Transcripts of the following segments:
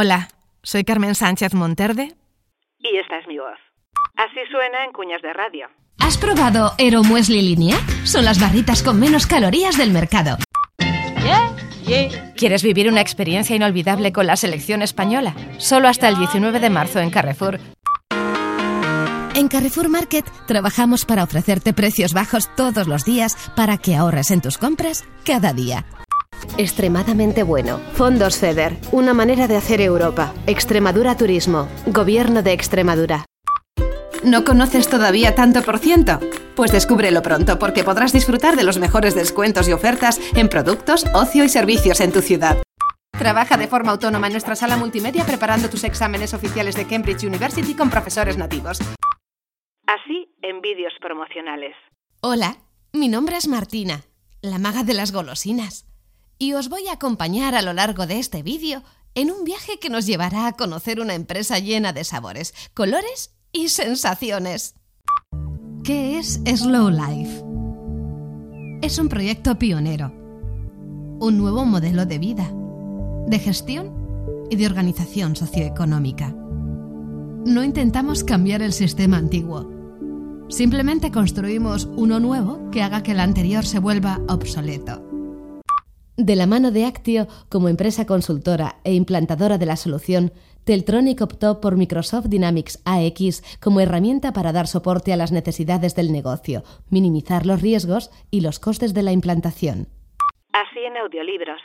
Hola, soy Carmen Sánchez Monterde. Y esta es mi voz. Así suena en cuñas de radio. ¿Has probado Ero Muesli Línea? Son las barritas con menos calorías del mercado. ¿Quieres vivir una experiencia inolvidable con la selección española? Solo hasta el 19 de marzo en Carrefour. En Carrefour Market trabajamos para ofrecerte precios bajos todos los días para que ahorres en tus compras cada día. Extremadamente bueno. Fondos FEDER, una manera de hacer Europa. Extremadura Turismo, Gobierno de Extremadura. ¿No conoces todavía tanto por ciento? Pues descúbrelo pronto porque podrás disfrutar de los mejores descuentos y ofertas en productos, ocio y servicios en tu ciudad. Trabaja de forma autónoma en nuestra sala multimedia preparando tus exámenes oficiales de Cambridge University con profesores nativos. Así en vídeos promocionales. Hola, mi nombre es Martina, la maga de las golosinas, y os voy a acompañar a lo largo de este vídeo en un viaje que nos llevará a conocer una empresa llena de sabores, colores y sensaciones. ¿Qué es Slow Life? Es un proyecto pionero, un nuevo modelo de vida, de gestión y de organización socioeconómica. No intentamos cambiar el sistema antiguo, simplemente construimos uno nuevo que haga que el anterior se vuelva obsoleto. De la mano de Actio, como empresa consultora e implantadora de la solución, Teltronic optó por Microsoft Dynamics AX como herramienta para dar soporte a las necesidades del negocio, minimizar los riesgos y los costes de la implantación. Así en audiolibros.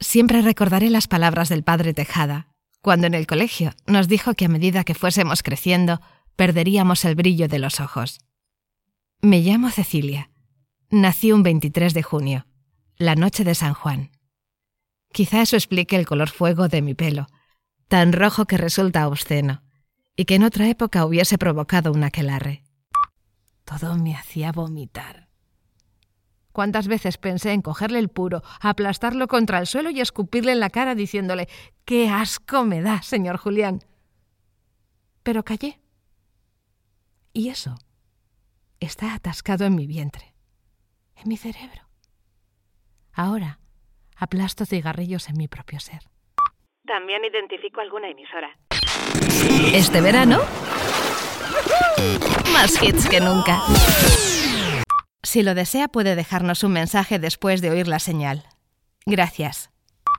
Siempre recordaré las palabras del padre Tejada, cuando en el colegio nos dijo que a medida que fuésemos creciendo, perderíamos el brillo de los ojos. Me llamo Cecilia. Nací un 23 de junio la noche de San Juan. Quizá eso explique el color fuego de mi pelo, tan rojo que resulta obsceno, y que en otra época hubiese provocado un aquelarre. Todo me hacía vomitar. ¿Cuántas veces pensé en cogerle el puro, aplastarlo contra el suelo y escupirle en la cara diciéndole ¡Qué asco me da, señor Julián! Pero callé. Y eso está atascado en mi vientre, en mi cerebro. Ahora aplasto cigarrillos en mi propio ser. También identifico alguna emisora. Este verano, más hits que nunca. Si lo desea, puede dejarnos un mensaje después de oír la señal. Gracias.